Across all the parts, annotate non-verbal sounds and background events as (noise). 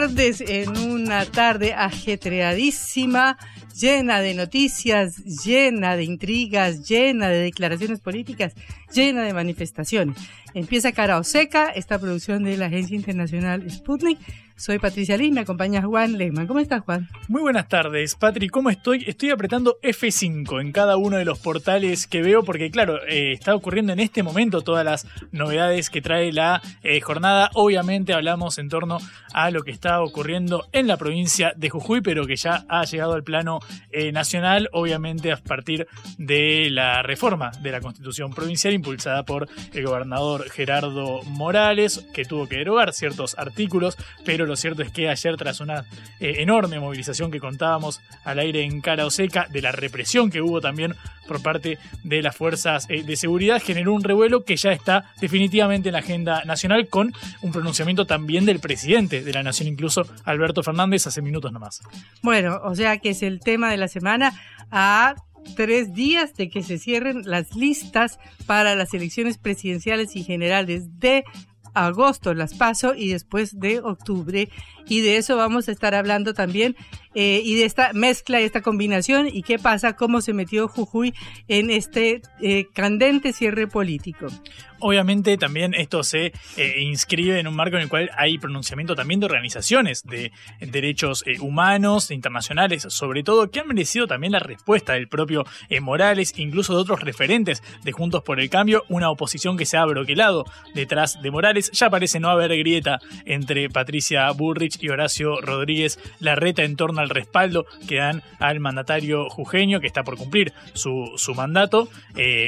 Tardes en una tarde ajetreadísima, llena de noticias, llena de intrigas, llena de declaraciones políticas, llena de manifestaciones. Empieza Cara Seca, esta producción de la Agencia Internacional Sputnik. Soy Patricia Lee, me acompaña Juan Lehmann. ¿Cómo estás, Juan? Muy buenas tardes, Patri. ¿Cómo estoy? Estoy apretando F5 en cada uno de los portales que veo porque, claro, eh, está ocurriendo en este momento todas las novedades que trae la eh, jornada. Obviamente hablamos en torno a lo que está ocurriendo en la provincia de Jujuy, pero que ya ha llegado al plano eh, nacional, obviamente a partir de la reforma de la Constitución provincial impulsada por el gobernador Gerardo Morales, que tuvo que derogar ciertos artículos, pero lo cierto es que ayer, tras una eh, enorme movilización que contábamos al aire en cara o seca, de la represión que hubo también por parte de las fuerzas eh, de seguridad, generó un revuelo que ya está definitivamente en la agenda nacional, con un pronunciamiento también del presidente de la nación, incluso Alberto Fernández, hace minutos nomás. Bueno, o sea que es el tema de la semana a tres días de que se cierren las listas para las elecciones presidenciales y generales de agosto las paso y después de octubre y de eso vamos a estar hablando también eh, y de esta mezcla, esta combinación y qué pasa, cómo se metió Jujuy en este eh, candente cierre político. Obviamente también esto se eh, inscribe en un marco en el cual hay pronunciamiento también de organizaciones de derechos humanos internacionales, sobre todo, que han merecido también la respuesta del propio Morales, incluso de otros referentes de Juntos por el Cambio, una oposición que se ha broquelado detrás de Morales. Ya parece no haber grieta entre Patricia Y Horacio Rodríguez Larreta en torno al respaldo que dan al mandatario jujeño, que está por cumplir su, su mandato,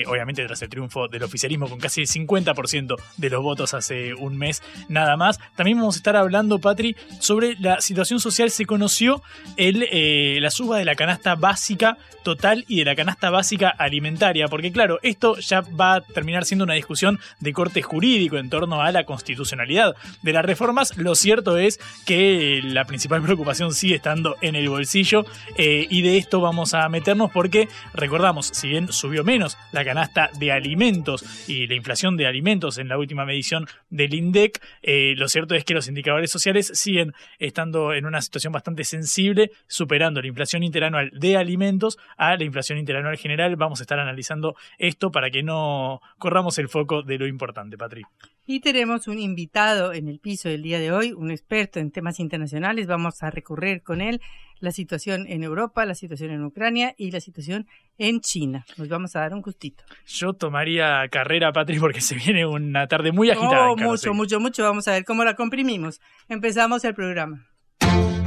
obviamente tras el triunfo del oficialismo con casi el 50% de los votos hace un mes nada más. También vamos a estar hablando, Patri, sobre la situación social. Se conoció el, eh, la suba de la canasta básica total y de la canasta básica alimentaria, porque claro, esto ya va a terminar siendo una discusión de corte jurídico en torno a la constitucionalidad de las reformas. Lo cierto es que la principal preocupación sigue estando en el bolsillo eh, y de esto vamos a meternos porque recordamos, si bien subió menos la canasta de alimentos y la inflación de alimentos en la última medición del INDEC, eh, lo cierto es que los indicadores sociales siguen estando en una situación bastante sensible, superando la inflación interanual de alimentos a la inflación interanual general. Vamos a estar analizando esto para que no corramos el foco de lo importante, Patri. Y tenemos un invitado en el piso del día de hoy, un experto en temas internacionales. Vamos a recurrir con él la situación en Europa, la situación en Ucrania y la situación en China. Nos vamos a dar un gustito. Yo tomaría carrera, Patri, porque se viene una tarde muy agitada. Oh, mucho, mucho, mucho. Vamos a ver cómo la comprimimos. Empezamos el programa.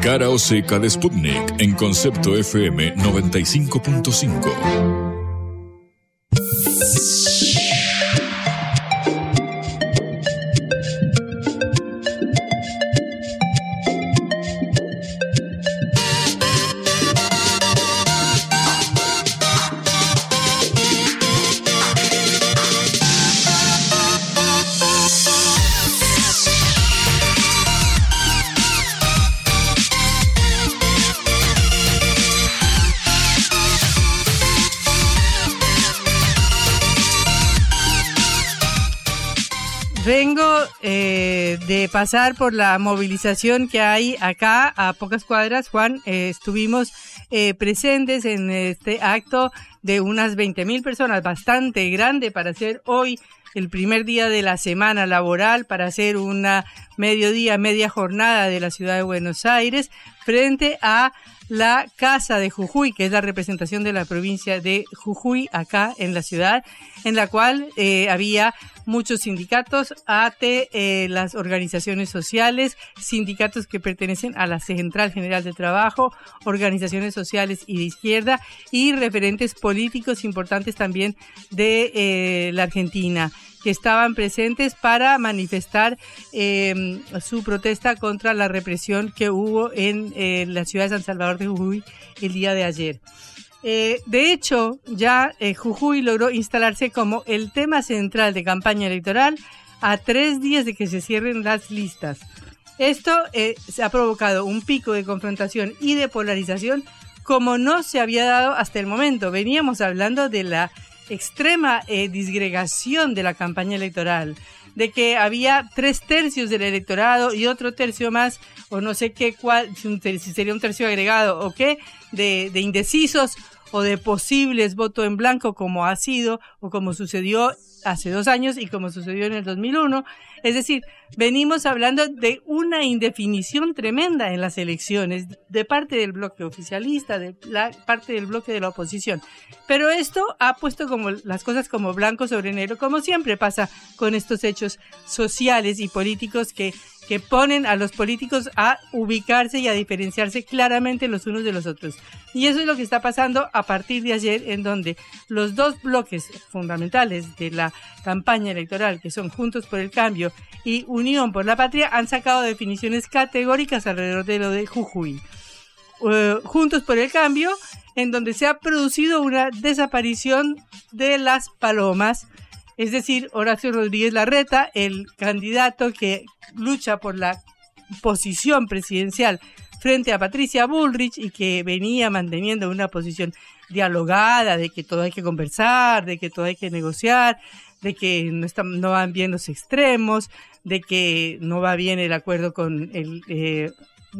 Cara o seca de Sputnik en concepto FM 95.5. de pasar por la movilización que hay acá a pocas cuadras, Juan. Eh, estuvimos eh, presentes en este acto de unas 20 mil personas, bastante grande para ser hoy el primer día de la semana laboral, para hacer una mediodía, media jornada de la ciudad de Buenos Aires, frente a la Casa de Jujuy, que es la representación de la provincia de Jujuy acá en la ciudad, en la cual eh, había muchos sindicatos, ATE, eh, las organizaciones sociales, sindicatos que pertenecen a la Central General de Trabajo, organizaciones sociales y de izquierda y referentes políticos importantes también de eh, la Argentina que estaban presentes para manifestar eh, su protesta contra la represión que hubo en eh, la ciudad de San Salvador de Jujuy el día de ayer. Eh, de hecho, ya Jujuy logró instalarse como el tema central de campaña electoral a tres días de que se cierren las listas. Esto se ha provocado un pico de confrontación y de polarización como no se había dado hasta el momento. Veníamos hablando de la extrema eh, disgregación de la campaña electoral, de que había tres tercios del electorado y otro tercio más, o no sé qué cuál, si sería un tercio agregado o qué, de, de indecisos o de posibles voto en blanco como ha sido o como sucedió hace dos años y como sucedió en el 2001. Es decir, venimos hablando de una indefinición tremenda en las elecciones de parte del bloque oficialista, de la parte del bloque de la oposición. Pero esto ha puesto como las cosas como blanco sobre negro, como siempre pasa con estos hechos sociales y políticos que que ponen a los políticos a ubicarse y a diferenciarse claramente los unos de los otros. Y eso es lo que está pasando a partir de ayer, en donde los dos bloques fundamentales de la campaña electoral, que son Juntos por el Cambio y Unión por la Patria, han sacado definiciones categóricas alrededor de lo de Jujuy. Eh, Juntos por el Cambio, en donde se ha producido una desaparición de las palomas, es decir, Horacio Rodríguez Larreta, el candidato que lucha por la posición presidencial frente a Patricia Bullrich y que venía manteniendo una posición dialogada, de que todo hay que conversar, de que todo hay que negociar, de que no, no van bien los extremos, de que no va bien el acuerdo con el eh,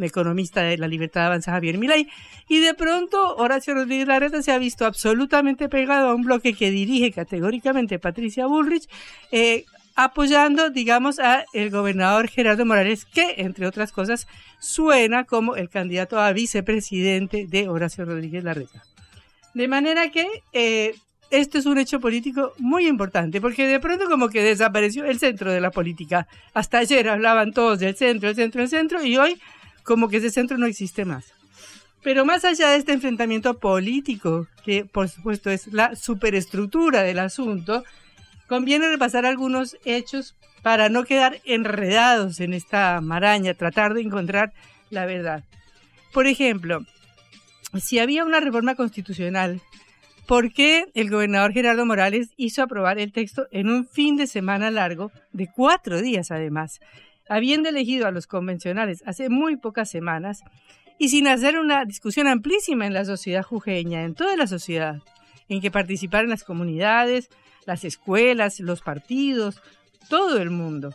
economista de la libertad avanza Javier Milei, y de pronto Horacio Rodríguez Larreta se ha visto absolutamente pegado a un bloque que dirige categóricamente Patricia Bullrich, eh, apoyando, digamos, a el gobernador Gerardo Morales, que, entre otras cosas, suena como el candidato a vicepresidente de Horacio Rodríguez Larreta. De manera que eh, esto es un hecho político muy importante, porque de pronto como que desapareció el centro de la política. Hasta ayer hablaban todos del centro, el centro, el centro, y hoy como que ese centro no existe más. Pero más allá de este enfrentamiento político, que por supuesto es la superestructura del asunto, Conviene repasar algunos hechos para no quedar enredados en esta maraña, tratar de encontrar la verdad. Por ejemplo, si había una reforma constitucional, ¿por qué el gobernador Gerardo Morales hizo aprobar el texto en un fin de semana largo, de cuatro días además, habiendo elegido a los convencionales hace muy pocas semanas y sin hacer una discusión amplísima en la sociedad jujeña, en toda la sociedad, en que participaron las comunidades, las escuelas, los partidos, todo el mundo.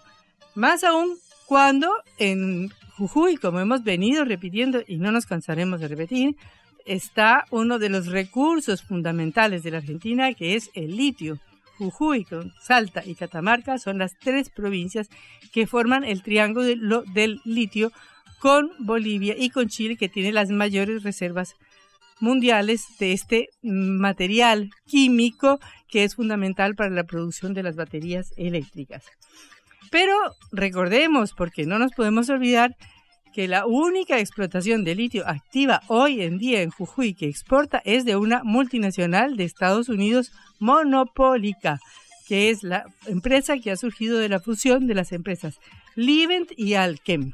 Más aún cuando en Jujuy, como hemos venido repitiendo y no nos cansaremos de repetir, está uno de los recursos fundamentales de la Argentina, que es el litio. Jujuy, Salta y Catamarca son las tres provincias que forman el triángulo del litio con Bolivia y con Chile, que tiene las mayores reservas mundiales de este material químico que es fundamental para la producción de las baterías eléctricas. Pero recordemos, porque no nos podemos olvidar, que la única explotación de litio activa hoy en día en Jujuy que exporta es de una multinacional de Estados Unidos monopólica, que es la empresa que ha surgido de la fusión de las empresas Livent y Alchem.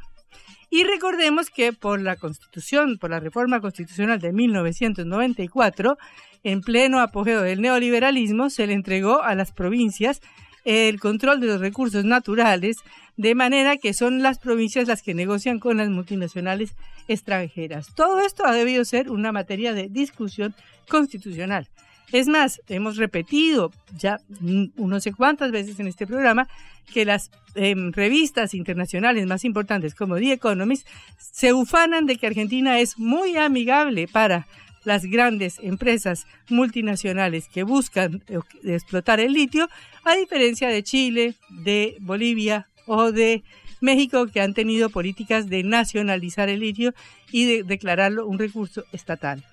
Y recordemos que por la Constitución, por la reforma constitucional de 1994, en pleno apogeo del neoliberalismo, se le entregó a las provincias el control de los recursos naturales, de manera que son las provincias las que negocian con las multinacionales extranjeras. Todo esto ha debido ser una materia de discusión constitucional. Es más, hemos repetido ya no sé cuántas veces en este programa que las em, revistas internacionales más importantes como The Economist se ufanan de que Argentina es muy amigable para las grandes empresas multinacionales que buscan eh, explotar el litio, a diferencia de Chile, de Bolivia o de México, que han tenido políticas de nacionalizar el litio y de declararlo un recurso estatal.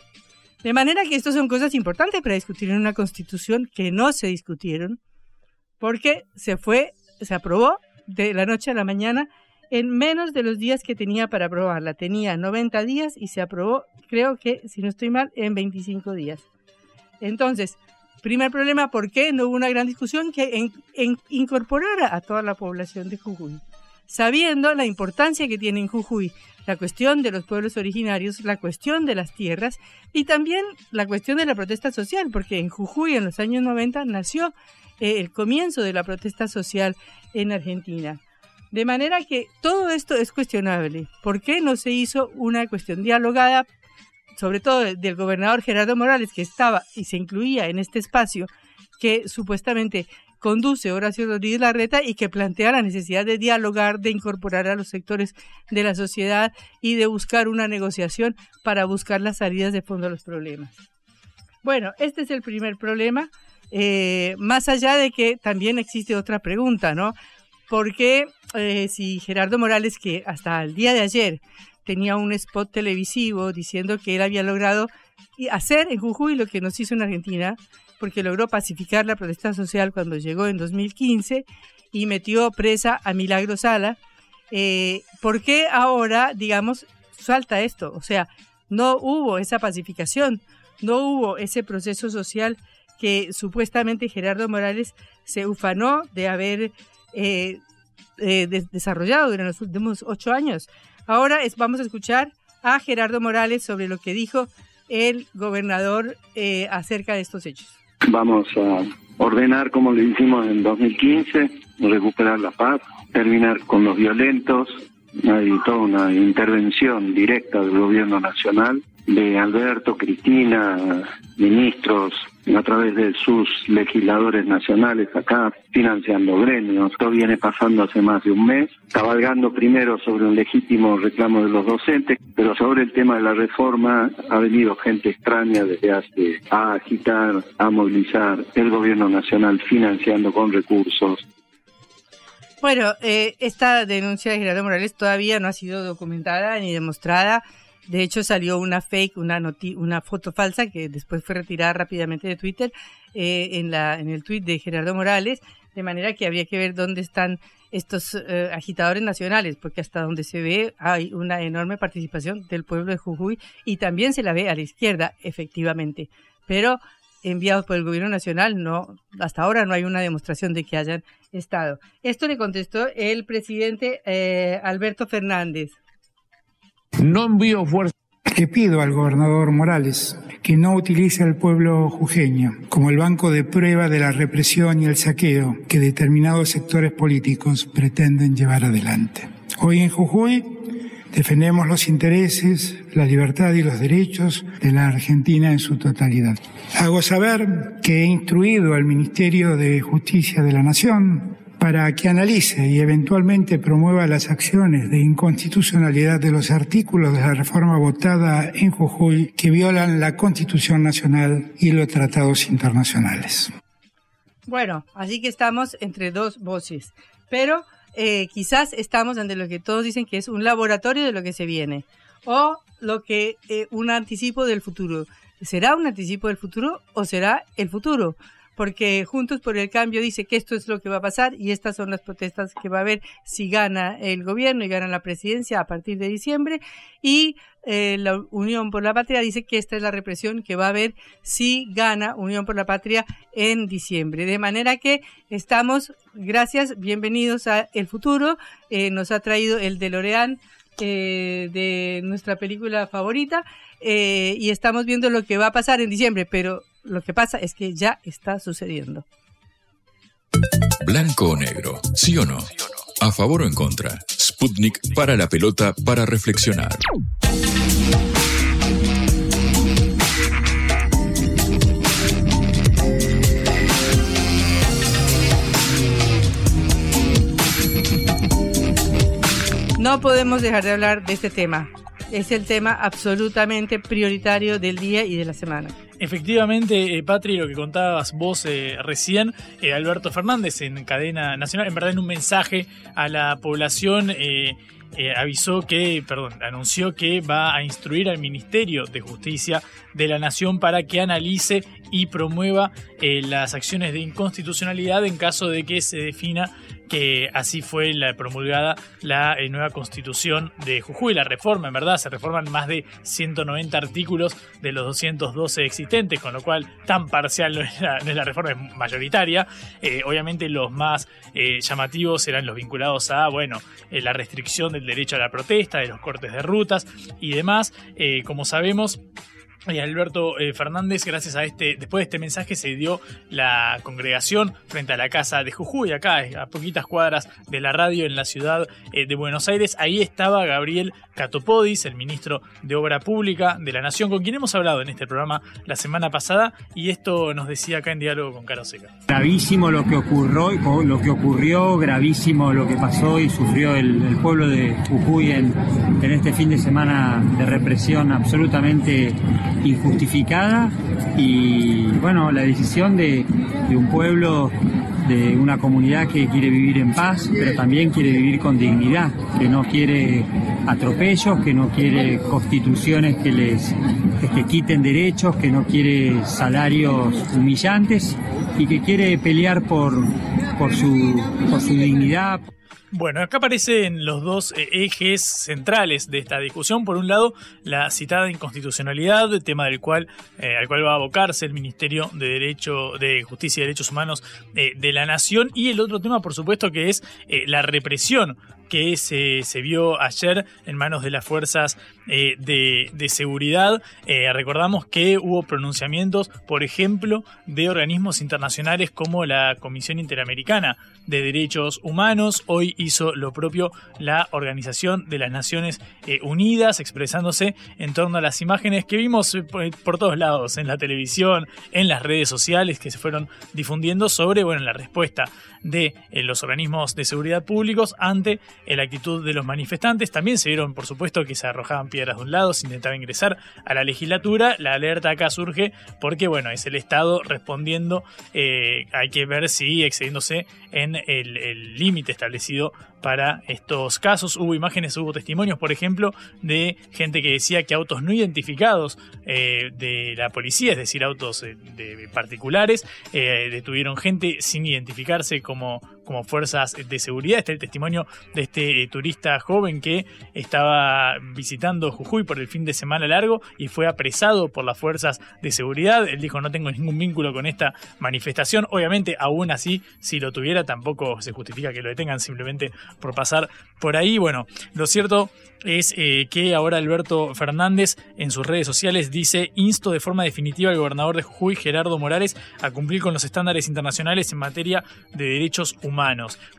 De manera que estas son cosas importantes para discutir en una constitución que no se discutieron, porque se fue, se aprobó de la noche a la mañana en menos de los días que tenía para aprobarla. Tenía 90 días y se aprobó, creo que, si no estoy mal, en 25 días. Entonces, primer problema, ¿por qué no hubo una gran discusión que incorporara a toda la población de Jujuy? Sabiendo la importancia que tiene en Jujuy la cuestión de los pueblos originarios, la cuestión de las tierras y también la cuestión de la protesta social, porque en Jujuy en los años 90 nació eh, el comienzo de la protesta social en Argentina. De manera que todo esto es cuestionable. ¿Por qué no se hizo una cuestión dialogada, sobre todo del gobernador Gerardo Morales, que estaba y se incluía en este espacio, que supuestamente conduce Horacio Rodríguez Larreta y que plantea la necesidad de dialogar, de incorporar a los sectores de la sociedad y de buscar una negociación para buscar las salidas de fondo a los problemas. Bueno, este es el primer problema, eh, más allá de que también existe otra pregunta, ¿no? porque eh, si Gerardo Morales, que hasta el día de ayer tenía un spot televisivo diciendo que él había logrado hacer en Jujuy lo que nos hizo en Argentina, porque logró pacificar la protesta social cuando llegó en 2015 y metió presa a Milagro Sala, eh, ¿por qué ahora, digamos, salta esto? O sea, no hubo esa pacificación, no hubo ese proceso social que supuestamente Gerardo Morales se ufanó de haber eh, eh desarrollado durante los últimos ocho años. Ahora es, vamos a escuchar a Gerardo Morales sobre lo que dijo el gobernador eh, acerca de estos hechos. Vamos a ordenar, como lo hicimos en 2015, recuperar la paz, terminar con los violentos. Hay toda una intervención directa del gobierno nacional, de Alberto, Cristina, ministros, a través de sus legisladores nacionales acá, financiando gremios. Esto viene pasando hace más de un mes, cabalgando primero sobre un legítimo reclamo de los docentes, pero sobre el tema de la reforma ha venido gente extraña desde hace a agitar, a movilizar el gobierno nacional financiando con recursos. Bueno, eh, esta denuncia de Gerardo Morales todavía no ha sido documentada ni demostrada. De hecho, salió una fake, una, una foto falsa que después fue retirada rápidamente de Twitter eh, en, la, en el tweet de Gerardo Morales, de manera que habría que ver dónde están estos eh, agitadores nacionales, porque hasta donde se ve hay una enorme participación del pueblo de Jujuy y también se la ve a la izquierda, efectivamente. Pero enviados por el gobierno nacional, no, hasta ahora no hay una demostración de que hayan estado. Esto le contestó el presidente eh, Alberto Fernández. No envío fuerza. Le pido al gobernador Morales que no utilice al pueblo jujeño como el banco de prueba de la represión y el saqueo que determinados sectores políticos pretenden llevar adelante. Hoy en Jujuy defendemos los intereses, la libertad y los derechos de la Argentina en su totalidad. Hago saber que he instruido al Ministerio de Justicia de la Nación para que analice y eventualmente promueva las acciones de inconstitucionalidad de los artículos de la reforma votada en Jujuy que violan la Constitución Nacional y los tratados internacionales. Bueno, así que estamos entre dos voces, pero eh, quizás estamos ante lo que todos dicen que es un laboratorio de lo que se viene o lo que eh, un anticipo del futuro. ¿Será un anticipo del futuro o será el futuro? Porque Juntos por el Cambio dice que esto es lo que va a pasar y estas son las protestas que va a haber si gana el gobierno y gana la presidencia a partir de diciembre y eh, la Unión por la Patria dice que esta es la represión que va a haber si gana Unión por la Patria en diciembre. De manera que estamos, gracias, bienvenidos a El Futuro, eh, nos ha traído el de Loreán eh, de nuestra película favorita y estamos viendo lo que va a pasar en diciembre, pero lo que pasa es que ya está sucediendo. Blanco o negro, sí o no. A favor o en contra. Sputnik para la pelota para reflexionar. No podemos dejar de hablar de este tema. Es el tema absolutamente prioritario del día y de la semana. Efectivamente, eh, Patri, lo que contabas vos eh, recién, eh, Alberto Fernández en cadena nacional, en verdad en un mensaje a la población eh, avisó que, perdón, anunció que va a instruir al Ministerio de Justicia de la Nación para que analice y promueva las acciones de inconstitucionalidad en caso de que se defina que así fue la promulgada la eh, nueva constitución de Jujuy, la reforma, en verdad, se reforman más de 190 artículos de los 212 existentes, con lo cual tan parcial no es la, reforma, es mayoritaria. Eh, obviamente los más eh, llamativos serán los vinculados a, bueno, la restricción del derecho a la protesta, de los cortes de rutas y demás. Como sabemos, y Alberto eh, Fernández, gracias a este, después de este mensaje se dio la congregación frente a la casa de Jujuy, acá a poquitas cuadras de la radio en la ciudad eh, de Buenos Aires. Ahí estaba Gabriel Catopodis, el ministro de Obra Pública de la Nación, con quien hemos hablado en este programa la semana pasada, y esto nos decía acá en diálogo con Caro Seca. Gravísimo lo que ocurrió, lo que ocurrió, gravísimo lo que pasó y sufrió el, pueblo de Jujuy en este fin de semana de represión absolutamente injustificada y bueno, la decisión de, un pueblo, de una comunidad que quiere vivir en paz, pero también quiere vivir con dignidad, que no quiere atropellos, que no quiere constituciones que les que quiten derechos, que no quiere salarios humillantes y que quiere pelear por, por, su, por su dignidad. Bueno, acá aparecen los dos eh, ejes centrales de esta discusión. Por un lado, la citada inconstitucionalidad, tema del cual, eh, al cual va a abocarse el Ministerio de Derecho, de Justicia y Derechos Humanos eh, de la Nación. Y el otro tema, por supuesto, que es la represión que se, se, vio ayer en manos de las fuerzas eh, de, seguridad. Eh, recordamos que hubo pronunciamientos, por ejemplo, de organismos internacionales como la Comisión Interamericana de Derechos Humanos. Hoy hizo lo propio la Organización de las Naciones eh, Unidas, expresándose en torno a las imágenes que vimos por, por, todos lados, en la televisión, en las redes sociales que se fueron difundiendo sobre bueno, la respuesta de los organismos de seguridad públicos ante la actitud de los manifestantes. También se vieron, por supuesto, que se arrojaban de un lado, se intentaba ingresar a la legislatura. La alerta acá surge porque, bueno, es el Estado respondiendo. Eh, hay que ver si excediéndose en el límite establecido para estos casos. Hubo imágenes, hubo testimonios, por ejemplo, de gente que decía que autos no identificados eh, de la policía, es decir, autos de, de particulares, eh, detuvieron gente sin identificarse como, como fuerzas de seguridad. Está el testimonio de este eh, turista joven que estaba visitando Jujuy por el fin de semana largo y fue apresado por las fuerzas de seguridad. Él dijo no tengo ningún vínculo con esta manifestación. Obviamente, aún así, si lo tuviera, tampoco se justifica que lo detengan simplemente por pasar por ahí. Bueno, lo cierto es eh, que ahora Alberto Fernández en sus redes sociales dice insto de forma definitiva al gobernador de Jujuy, Gerardo Morales, a cumplir con los estándares internacionales en materia de derechos humanos.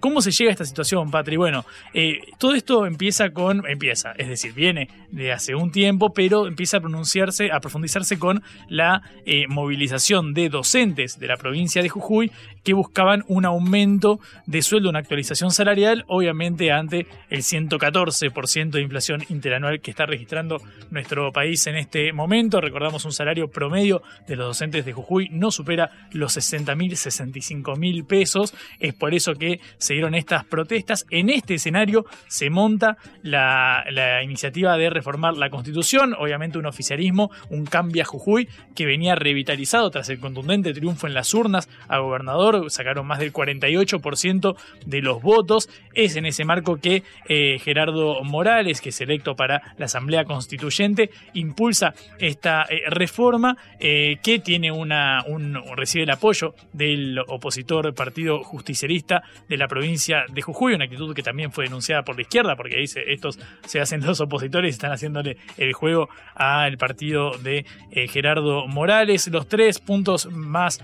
¿Cómo se llega a esta situación, Patri? Bueno, eh, todo esto empieza con, empieza, es decir, viene de hace un tiempo, pero empieza a pronunciarse, a profundizarse con la eh, movilización de docentes de la provincia de Jujuy que buscaban un aumento de sueldo, una actualización salarial, obviamente ante el 114% de inflación interanual que está registrando nuestro país en este momento. Recordamos un salario promedio de los docentes de Jujuy no supera los 60 mil, 65 mil pesos. Es por eso que se dieron estas protestas. En este escenario se monta la, iniciativa de reformar la constitución, obviamente un oficialismo, un cambia Jujuy que venía revitalizado tras el contundente triunfo en las urnas a gobernador sacaron más del 48% de los votos. Es en ese marco que eh, Gerardo Morales, que es electo para la Asamblea Constituyente, impulsa esta eh, reforma eh, que tiene una, un, recibe el apoyo del opositor Partido Justicialista de la provincia de Jujuy, una actitud que también fue denunciada por la izquierda, porque dice estos se hacen los opositores y están haciéndole el juego al partido de Gerardo Morales. Los tres puntos más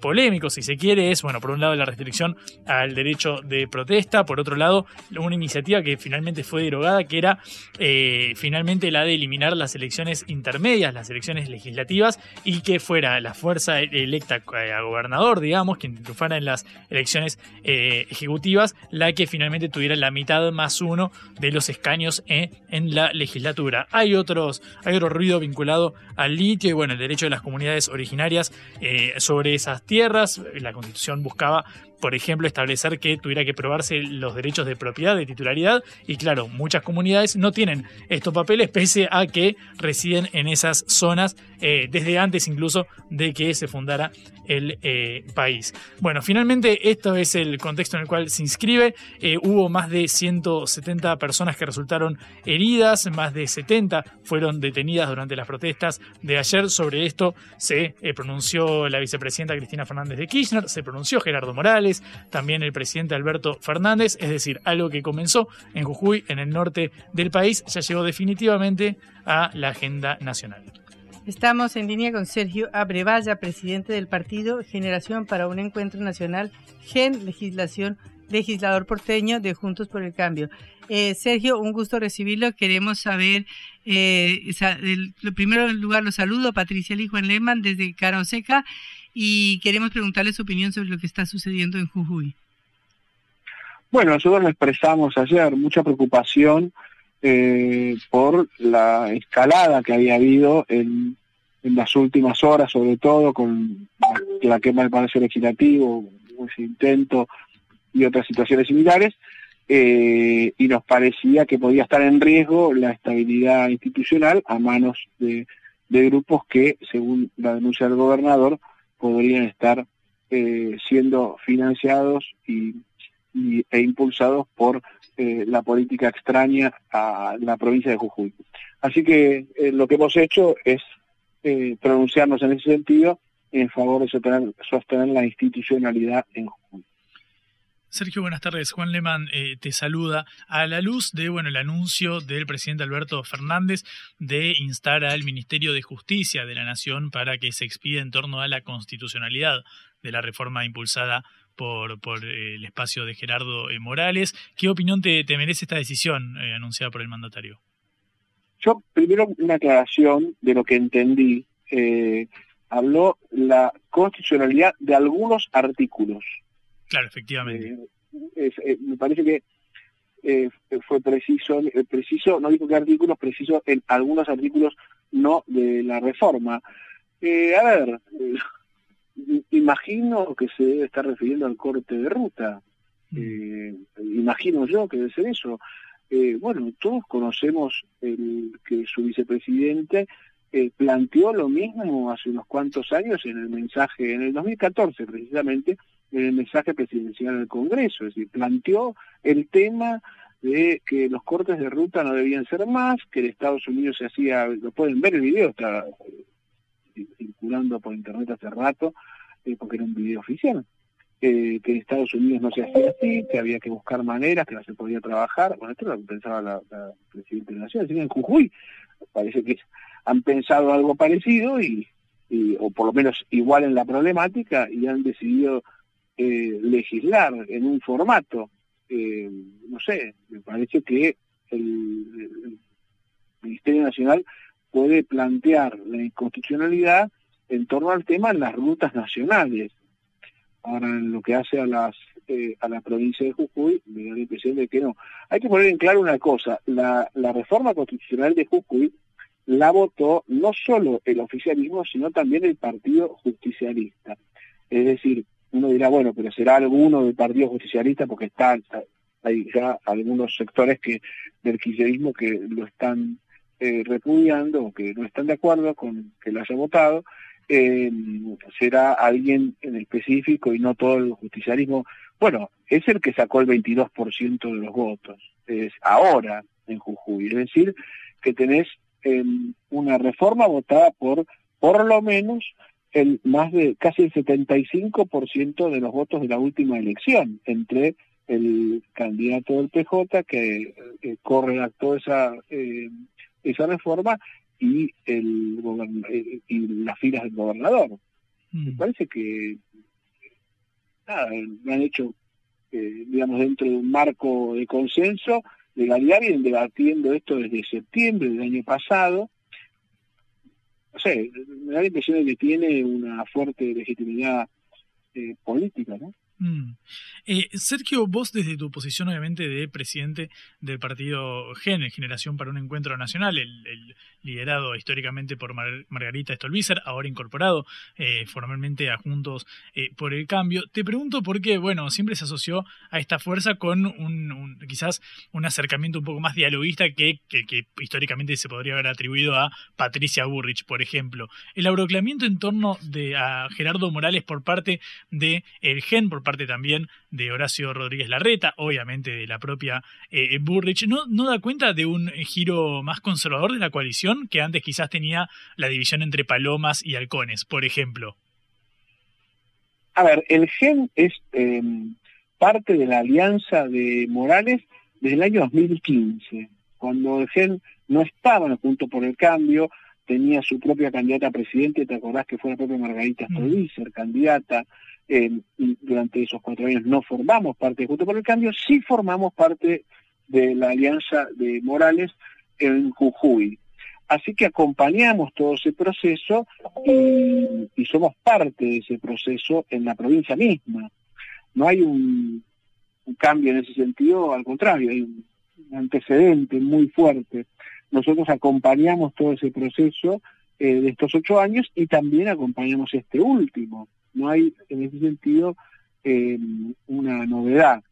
polémicos, si se quiere, es, bueno, por un lado la restricción al derecho de protesta, por otro lado una iniciativa que finalmente fue derogada, que era eh, finalmente la de eliminar las elecciones intermedias, las elecciones legislativas, y que fuera la fuerza electa a gobernador, digamos, quien triunfara en las elecciones eh, ejecutivas la que finalmente tuviera la mitad más uno de los escaños en, en la legislatura. Hay otros, hay otro ruido vinculado al litio y bueno, el derecho de las comunidades originarias eh, sobre esas tierras. La constitución buscaba por ejemplo, establecer que tuviera que probarse los derechos de propiedad, de titularidad, y claro, muchas comunidades no tienen estos papeles pese a que residen en esas zonas eh, desde antes incluso de que se fundara el eh, país. Bueno, finalmente esto es el contexto en el cual se inscribe. Eh, hubo más de 170 personas que resultaron heridas, más de 70 fueron detenidas durante las protestas de ayer. Sobre esto se pronunció la vicepresidenta Cristina Fernández de Kirchner, se pronunció Gerardo Morales, también el presidente Alberto Fernández, es decir, algo que comenzó en Jujuy, en el norte del país, ya llegó definitivamente a la agenda nacional. Estamos en línea con Sergio Abrevaya, presidente del partido Generación para un Encuentro Nacional, GEN Legislación, legislador porteño de Juntos por el Cambio. Eh, Sergio, un gusto recibirlo. Queremos saber, eh, lo primero en lugar lo saludo, Patricia Lee Juan Lehmann desde Caroseca y queremos preguntarle su opinión sobre lo que está sucediendo en Jujuy. Bueno, nosotros expresamos ayer mucha preocupación eh, por la escalada que había habido en, las últimas horas, sobre todo con la, quema del Palacio Legislativo, ese intento y otras situaciones similares, eh, y nos parecía que podía estar en riesgo la estabilidad institucional a manos de, grupos que, según la denuncia del gobernador, podrían estar eh, siendo financiados y, e impulsados por eh, la política extraña a la provincia de Jujuy. Así que eh, lo que hemos hecho es eh, pronunciarnos en ese sentido en favor de sostener, la institucionalidad en Jujuy. Sergio, buenas tardes. Juan Leman te saluda. A la luz de bueno el anuncio del presidente Alberto Fernández de instar al Ministerio de Justicia de la Nación para que se expida en torno a la constitucionalidad de la reforma impulsada por, por eh, el espacio de Gerardo eh, Morales. ¿Qué opinión te, merece esta decisión eh, anunciada por el mandatario? Yo, primero, una aclaración de lo que entendí. habló la constitucionalidad de algunos artículos. Claro, efectivamente. me parece que fue preciso, preciso, no digo qué artículos, preciso en algunos artículos no de la reforma. a ver, imagino que se debe estar refiriendo al corte de ruta. Mm. Eh, imagino yo que debe ser eso. Eh, bueno, todos conocemos el, que su vicepresidente eh, planteó lo mismo hace unos cuantos años en el mensaje, en el 2014 precisamente, en el mensaje presidencial del Congreso, es decir, planteó el tema de que los cortes de ruta no debían ser más, que en Estados Unidos se hacía, lo pueden ver el video, está circulando por internet hace rato, eh, porque era un video oficial, eh, que en Estados Unidos no se hacía así, que había que buscar maneras, que no se podía trabajar. Bueno, esto lo pensaba la, la Presidenta de la Nación, en Jujuy parece que han pensado algo parecido y, o por lo menos igual en la problemática y han decidido eh, legislar en un formato. no sé, me parece que el Ministerio Nacional puede plantear la inconstitucionalidad en torno al tema en las rutas nacionales. Ahora, en lo que hace a las eh, a la provincia de Jujuy, me da la impresión de que no. Hay que poner en claro una cosa, la, la reforma constitucional de Jujuy la votó no solo el oficialismo, sino también el Partido Justicialista. Es decir, uno dirá, bueno, pero será alguno del Partido Justicialista porque están, hay ya algunos sectores que del kirchnerismo que lo están eh, repudiando o que no están de acuerdo con que lo haya votado, eh, será alguien en específico y no todo el justicialismo. Bueno, es el que sacó el 22% de los votos, es ahora en Jujuy, es decir, que tenés em, una reforma votada por por lo menos el más de casi el 75% de los votos de la última elección entre el candidato del PJ que eh, corredactó esa eh, esa reforma y el eh, y las filas del gobernador. Me mm. parece que nada, lo han hecho, eh, digamos, dentro de un marco de consenso. Legalidad vienen debatiendo esto desde septiembre del año pasado. No sé, me da la impresión de que tiene una fuerte legitimidad eh, política, ¿no? Mm. Eh, Sergio, vos desde tu posición obviamente de presidente del partido GEN, Generación para un Encuentro Nacional, el, liderado históricamente por Margarita Stolbizer, ahora incorporado eh, formalmente a Juntos eh, por el Cambio, te pregunto por qué, bueno, siempre se asoció a esta fuerza con un, quizás un acercamiento un poco más dialoguista que, que, históricamente se podría haber atribuido a Patricia Burrich, por ejemplo. El abroclamiento en torno de a Gerardo Morales por parte de el GEN, por parte también de Horacio Rodríguez Larreta, obviamente de la propia eh, Burrich, ¿no, ¿no da cuenta de un giro más conservador de la coalición que antes quizás tenía la división entre palomas y halcones, por ejemplo? A ver, el GEN es em, parte de la alianza de Morales desde el año 2015, cuando el GEN no estaba en Junto por el Cambio, tenía su propia candidata a presidente, ¿te acordás que fue la propia Margarita mm. Stolbizer, candidata? durante esos cuatro años no formamos parte de Junto por el Cambio, sí formamos parte de la alianza de Morales en Jujuy. Así que acompañamos todo ese proceso y, somos parte de ese proceso en la provincia misma. No hay un, cambio en ese sentido, al contrario, hay un antecedente muy fuerte. Nosotros acompañamos todo ese proceso eh, de estos ocho años y también acompañamos este último. No hay en ese sentido eh, una novedad.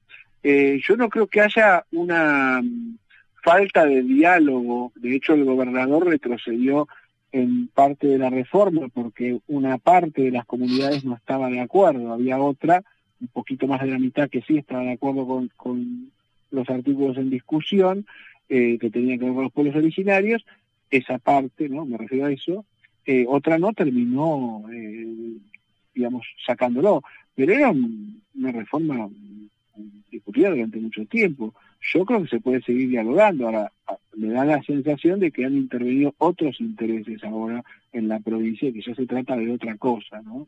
Eh, yo no creo que haya una mm, falta de diálogo. De hecho, el gobernador retrocedió en parte de la reforma porque una parte de las comunidades no estaba de acuerdo. Había otra, un poquito más de la mitad, que sí estaba de acuerdo con, los artículos en discusión eh, que tenían que ver con los pueblos originarios. Esa parte, ¿no? Me refiero a eso. otra no terminó digamos, sacándolo. Pero era una reforma discutida durante mucho tiempo. Yo creo que se puede seguir dialogando. Ahora, me da la sensación de que han intervenido otros intereses ahora en la provincia que ya se trata de otra cosa, ¿no?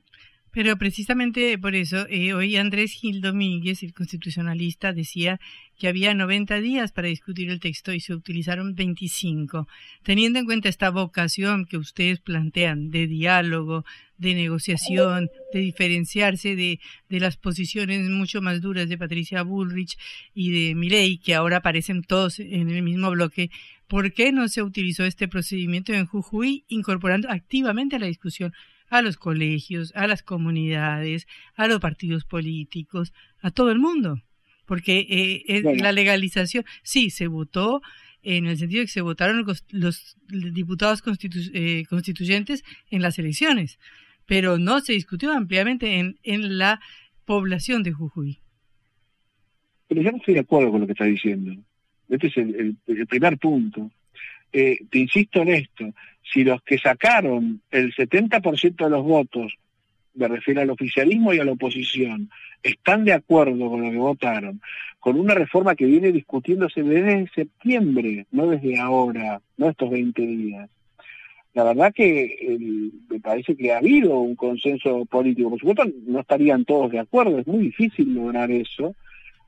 Pero precisamente por eso, eh, hoy Andrés Gil Domínguez, el constitucionalista, decía que había 90 días para discutir el texto y se utilizaron 25. Teniendo en cuenta esta vocación que ustedes plantean de diálogo, de negociación, de diferenciarse de, de las posiciones mucho más duras de Patricia Bullrich y de Milei, que ahora aparecen todos en el mismo bloque, ¿por qué no se utilizó este procedimiento en Jujuy incorporando activamente a la discusión a los colegios, a las comunidades, a los partidos políticos, a todo el mundo. Porque eh, la legalización, sí, se votó en el sentido de que se votaron los, diputados eh, constituyentes en las elecciones, pero no se discutió ampliamente en, en la población de Jujuy. Pero yo no estoy de acuerdo con lo que está diciendo. Este es el, el primer punto. Eh, te insisto en esto, si los que sacaron el 70% de los votos, me refiero al oficialismo y a la oposición, están de acuerdo con lo que votaron, con una reforma que viene discutiéndose desde septiembre, no desde ahora, no estos 20 días. La verdad que me parece que ha habido un consenso político. Por supuesto, no estarían todos de acuerdo, es muy difícil lograr eso.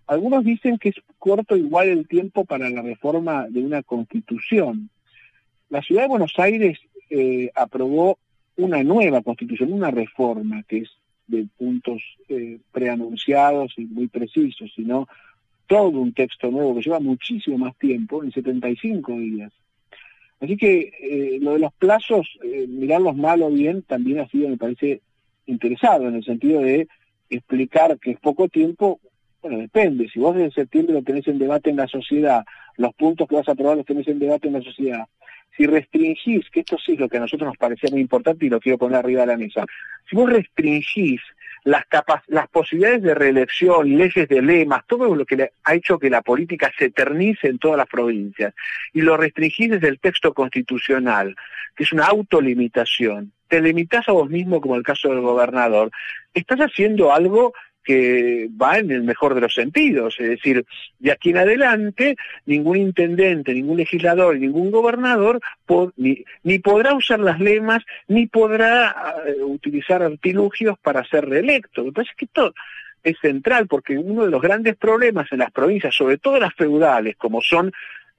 Algunos dicen que es corto igual el tiempo para la reforma de una constitución. La ciudad de Buenos Aires eh, aprobó una nueva constitución, una reforma que es de puntos eh, preanunciados y muy precisos, sino todo un texto nuevo que lleva muchísimo más tiempo, en 75 días. Así que eh, lo de los plazos, mirarlos mal o bien, también ha sido, me parece, interesado, en el sentido de explicar que es poco tiempo, bueno, depende, si vos desde septiembre lo tenés en debate en la sociedad, los puntos que vas a aprobar los tenés en debate en la sociedad, si restringís, que esto sí es lo que a nosotros nos parecía muy importante y lo quiero poner arriba de la mesa, si vos restringís las, las posibilidades de reelección, leyes de lemas, todo lo que ha hecho que la política se eternice en todas las provincias, y lo restringís desde el texto constitucional, que es una autolimitación, te limitás a vos mismo como el caso del gobernador, estás haciendo algo que va en el mejor de los sentidos, es decir, de aquí en adelante ningún intendente, ningún legislador, ningún gobernador ni, ni, podrá usar las lemas, ni podrá eh, utilizar artilugios para ser reelecto. Me parece que esto es central porque uno de los grandes problemas en las provincias, sobre todo las feudales, como son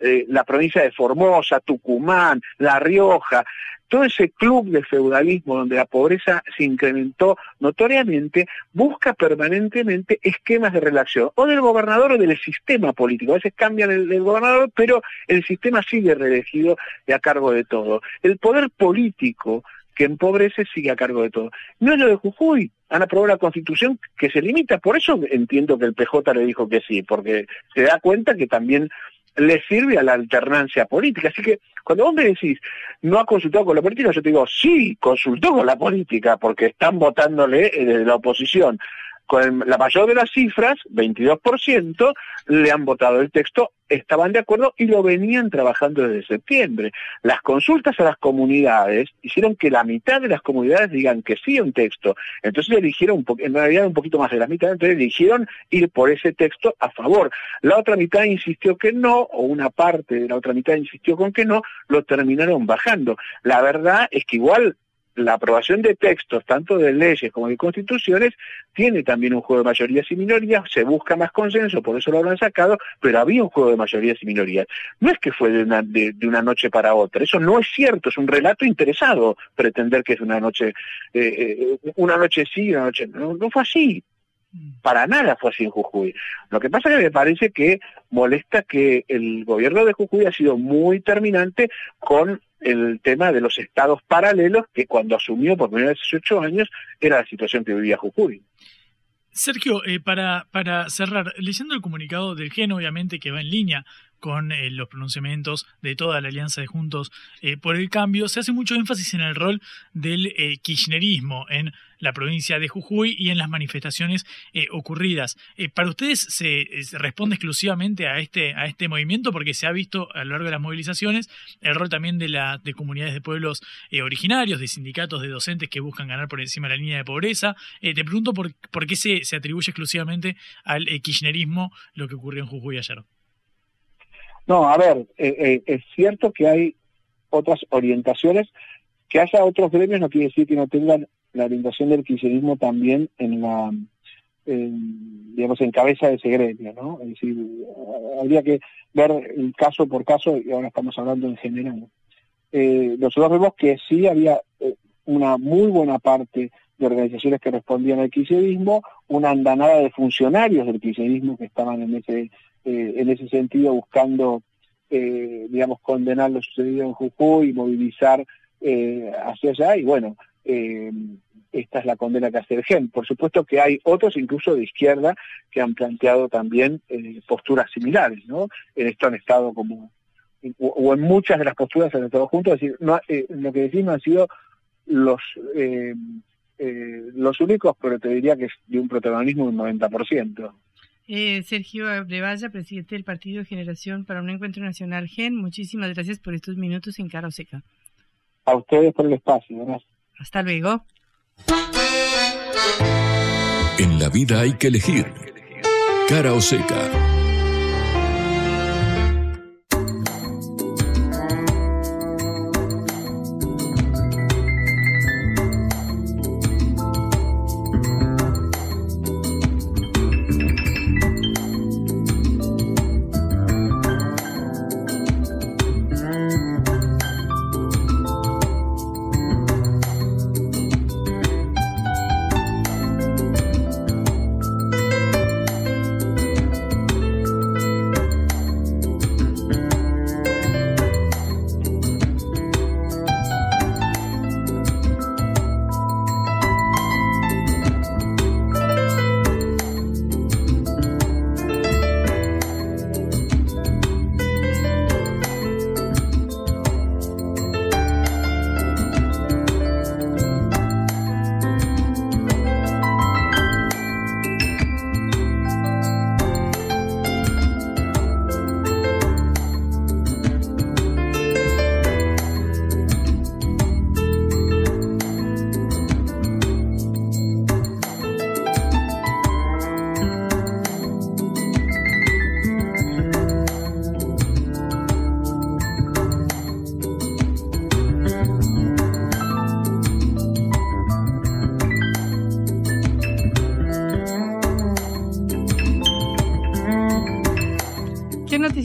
eh, la provincia de Formosa, Tucumán, La Rioja, todo ese club de feudalismo donde la pobreza se incrementó notoriamente, busca permanentemente esquemas de relación, o del gobernador o del sistema político. A veces cambian el, gobernador, pero el sistema sigue reelegido y a cargo de todo. El poder político que empobrece sigue a cargo de todo. No es lo de Jujuy, han aprobado la constitución que se limita, por eso entiendo que el PJ le dijo que sí, porque se da cuenta que también le sirve a la alternancia política. Así que cuando vos me decís, no ha consultado con la política, yo te digo, sí, consultó con la política, porque están votándole eh, desde la oposición con la mayor de las cifras, 22%, le han votado el texto, estaban de acuerdo y lo venían trabajando desde septiembre. Las consultas a las comunidades hicieron que la mitad de las comunidades digan que sí a un texto. Entonces eligieron, en realidad un poquito más de la mitad, entonces eligieron ir por ese texto a favor. La otra mitad insistió que no, o una parte de la otra mitad insistió con que no, lo terminaron bajando. La verdad es que igual la aprobación de textos, tanto de leyes como de constituciones, tiene también un juego de mayorías y minorías, se busca más consenso, por eso lo habrán sacado, pero había un juego de mayorías y minorías. No es que fue de una, noche para otra, eso no es cierto, es un relato interesado pretender que es una noche, eh, eh, una noche sí, una noche no, no fue así. Para nada fue así en Jujuy. Lo que pasa es que me parece que molesta que el gobierno de Jujuy ha sido muy terminante con el tema de los estados paralelos que cuando asumió por primera vez hace ocho años era la situación que vivía Jujuy. Sergio, eh, para, para cerrar, leyendo el comunicado del GEN, obviamente que va en línea con eh, los pronunciamientos de toda la alianza de Juntos eh, por el Cambio, se hace mucho énfasis en el rol del kirchnerismo en la provincia de Jujuy y en las manifestaciones ocurridas. ¿Para ustedes se, responde exclusivamente a este, a este movimiento? Porque se ha visto a lo largo de las movilizaciones el rol también de, la, de comunidades de pueblos originarios, de sindicatos de docentes que buscan ganar por encima de la línea de pobreza. te pregunto por, por qué se, se atribuye exclusivamente al kirchnerismo lo que ocurrió en Jujuy ayer. No, a ver, eh, eh, es cierto que hay otras orientaciones, que haya otros gremios no quiere decir que no tengan la orientación del kirchnerismo también en la, digamos, en cabeza de ese gremio, ¿no? Es decir, habría que ver caso por caso, y ahora estamos hablando en general. Eh, nosotros vemos que sí había una muy buena parte de organizaciones que respondían al kirchnerismo, una andanada de funcionarios del kirchnerismo que estaban en ese eh, en ese sentido buscando, eh, digamos, condenar lo sucedido en Jujuy y movilizar eh, hacia allá. Y bueno, esta es la condena que hace el GEN. Por supuesto que hay otros, incluso de izquierda, que han planteado también posturas similares, ¿no? En esto han estado como, o en muchas de las posturas han estado juntos, es decir, no, lo que decimos han sido los... los únicos, pero te diría que es de un protagonismo del 90%. Eh, Sergio Abrevaya, presidente del Partido Generación para un Encuentro Nacional GEN, muchísimas gracias por estos minutos en Cara Seca. A ustedes por el espacio. Gracias. Hasta luego. En la vida hay que elegir. Cara o seca.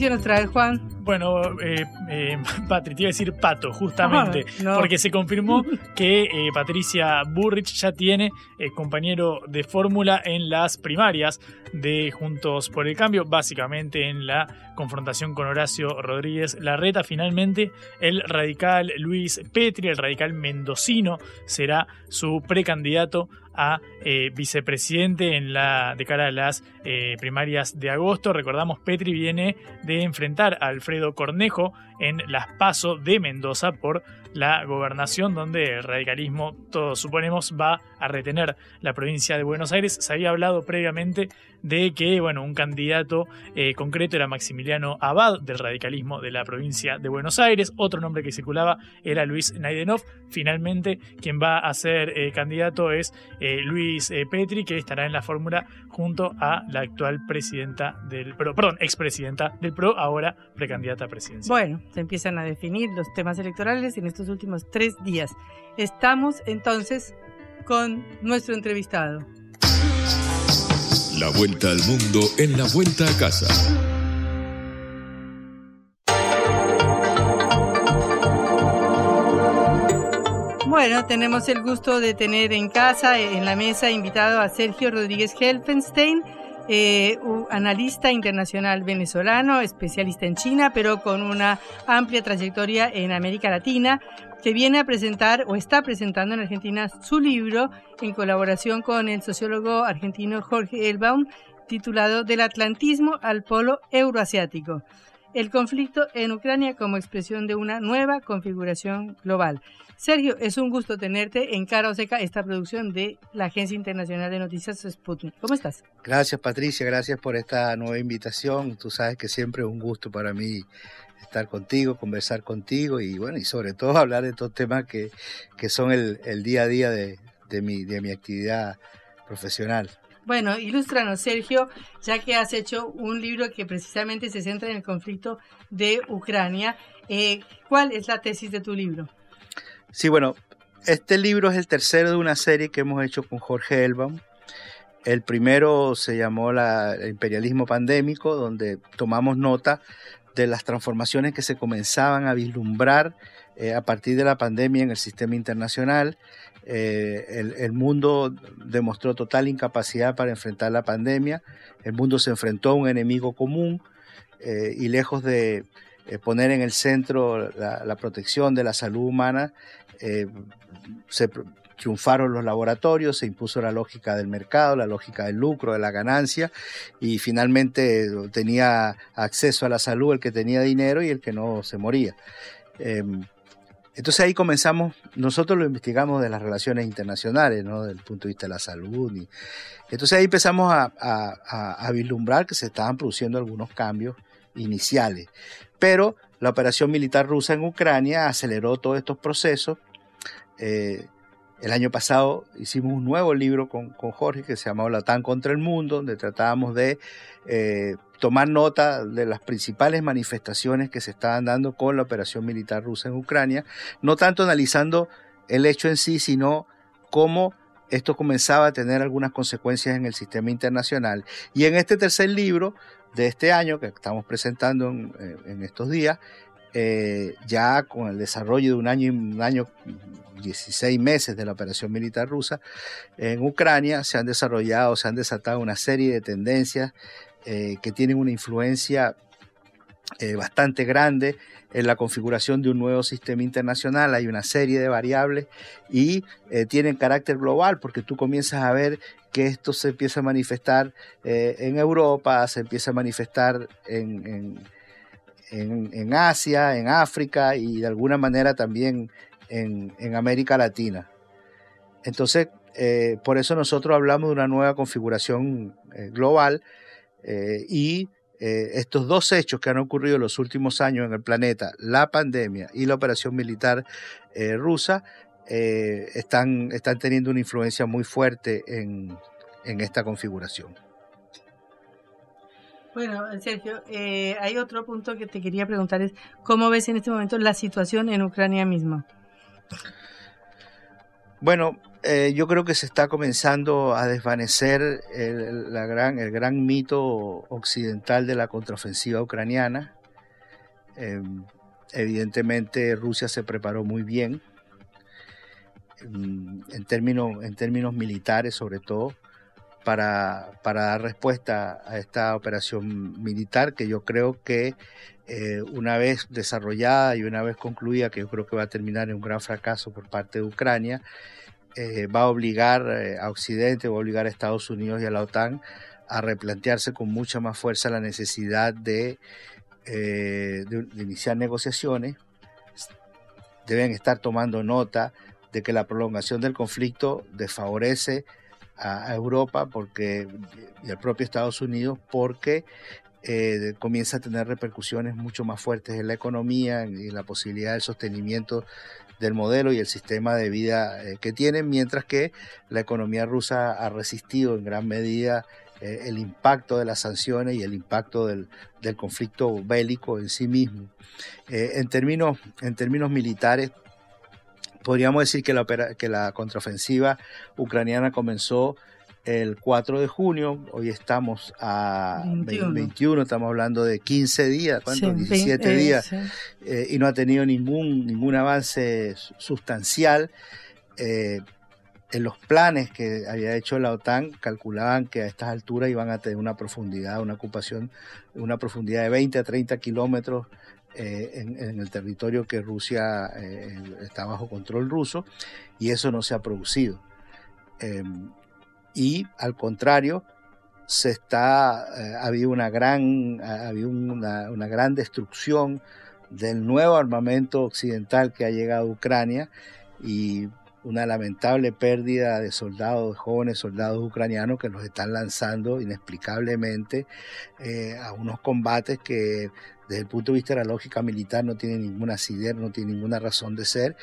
Nos trae Juan? Bueno, eh, eh, (laughs) Patri, te iba a decir Pato, justamente, Ah, no. porque se confirmó (laughs) que eh, Patricia Burrich ya tiene eh, compañero de fórmula en las primarias de Juntos por el Cambio, básicamente en la confrontación con Horacio Rodríguez Larreta. Finalmente, el radical Luis Petri, el radical mendocino, será su precandidato a eh, vicepresidente en la de cara a las eh, primarias de agosto. Recordamos, Petri viene de enfrentar a Alfredo Cornejo en las PASO de Mendoza por la gobernación, donde el radicalismo, todos suponemos, va a retener la provincia de Buenos Aires. Se había hablado previamente de que, bueno, un candidato eh, concreto era Maximiliano Abad del radicalismo de la provincia de Buenos Aires. Otro nombre que circulaba era Luis Naidenov. Finalmente, quien va a ser eh, candidato es eh, Luis Petri, que estará en la fórmula junto a la actual presidenta del PRO, perdón, expresidenta del PRO, ahora precandidata presidencial. Bueno, se empiezan a definir los temas electorales en estos últimos tres días. Estamos entonces con nuestro entrevistado. La vuelta al mundo en la vuelta a casa. Bueno, tenemos el gusto de tener en casa, en la mesa, invitado a Sergio Rodríguez Helfenstein, eh, un analista internacional venezolano, especialista en China, pero con una amplia trayectoria en América Latina, que viene a presentar o está presentando en Argentina su libro en colaboración con el sociólogo argentino Jorge Elbaum, titulado Del Atlantismo al Polo Euroasiático. El conflicto en Ucrania como expresión de una nueva configuración global. Sergio, es un gusto tenerte en Cara o Seca, esta producción de la Agencia Internacional de Noticias Sputnik. ¿Cómo estás? Gracias Patricia, gracias por esta nueva invitación. Tú sabes que siempre es un gusto para mí estar contigo, conversar contigo y bueno, y sobre todo hablar de estos temas que, que son el, el día a día de, de, mi, de mi actividad profesional. Bueno, ilústranos, Sergio, ya que has hecho un libro que precisamente se centra en el conflicto de Ucrania. Eh, ¿Cuál es la tesis de tu libro? Sí, bueno, este libro es el tercero de una serie que hemos hecho con Jorge Elbaum. El primero se llamó la, el Imperialismo Pandémico, donde tomamos nota de las transformaciones que se comenzaban a vislumbrar eh, a partir de la pandemia en el sistema internacional. Eh, el, mundo demostró total incapacidad para enfrentar la pandemia. El mundo se enfrentó a un enemigo común eh, y lejos de poner en el centro la, la, protección de la salud humana, se triunfaron los laboratorios, se impuso la lógica del mercado, la lógica del lucro, de la ganancia, y finalmente tenía acceso a la salud el que tenía dinero y el que no se moría. Eh, entonces ahí comenzamos, nosotros lo investigamos de las relaciones internacionales, ¿no? Desde punto de vista de la salud. Entonces ahí empezamos a vislumbrar que se estaban produciendo algunos cambios iniciales. Pero la operación militar rusa en Ucrania aceleró todos estos procesos. Eh, el año pasado hicimos un nuevo libro con, con, Jorge que se llamaba La OTAN contra el mundo, donde tratábamos de eh, tomar nota de las principales manifestaciones que se estaban dando con la operación militar rusa en Ucrania, no tanto analizando el hecho en sí, sino cómo esto comenzaba a tener algunas consecuencias en el sistema internacional. Y en este tercer libro de este año que estamos presentando en, en estos días, eh, ya con el desarrollo de un año, un año, 16 meses de la operación militar rusa en Ucrania, se han desarrollado, se han desatado una serie de tendencias eh, que tienen una influencia eh, bastante grande en la configuración de un nuevo sistema internacional. Hay una serie de variables y tienen carácter global porque tú comienzas a ver que esto se empieza a manifestar en Europa, se empieza a manifestar en, en, Asia, en África y de alguna manera también en, América Latina. Entonces, eh, por eso nosotros hablamos de una nueva configuración eh, global y eh, estos dos hechos que han ocurrido en los últimos años en el planeta, la pandemia y la operación militar rusa, están, teniendo una influencia muy fuerte en esta configuración. Bueno, Sergio, eh, hay otro punto que te quería preguntar, es cómo ves en este momento la situación en Ucrania misma. Bueno, eh, yo creo que se está comenzando a desvanecer el, gran, el gran mito occidental de la contraofensiva ucraniana. Em, evidentemente Rusia se preparó muy bien em, en términos, en términos militares sobre todo para, dar respuesta a esta operación militar que yo creo que eh, una vez desarrollada y una vez concluida, que yo creo que va a terminar en un gran fracaso por parte de Ucrania, eh, va a obligar eh, a Occidente, va a obligar a Estados Unidos y a la OTAN a replantearse con mucha más fuerza la necesidad de iniciar negociaciones. Deben estar tomando nota de que la prolongación del conflicto desfavorece a, Europa porque, y al propio Estados Unidos porque eh, comienza a tener repercusiones mucho más fuertes en la economía y en la posibilidad del sostenimiento del modelo y el sistema de vida eh, que tienen, mientras que la economía rusa ha resistido en gran medida eh, el impacto de las sanciones y el impacto del, del conflicto bélico en sí mismo. en, términos, en términos militares, podríamos decir que la, que la contraofensiva ucraniana comenzó el 4 de junio, hoy estamos a 21, estamos hablando de 15 días, ¿cuántos? 17 días, eh, y no ha tenido ningún, ningún avance sustancial. Eh, en los planes que había hecho la OTAN, calculaban que a estas alturas iban a tener una profundidad, una ocupación, una profundidad de 20 a 30 kilómetros eh, en, el territorio que Rusia eh, está bajo control ruso y eso no se ha producido. Em, y al contrario, se está, eh, ha habido una gran, ha habido una, una, gran destrucción del nuevo armamento occidental que ha llegado a Ucrania y una lamentable pérdida de soldados, jóvenes soldados ucranianos que los están lanzando inexplicablemente a unos combates que desde el punto de vista de la lógica militar no tiene ninguna asidero, no tiene ninguna razón de ser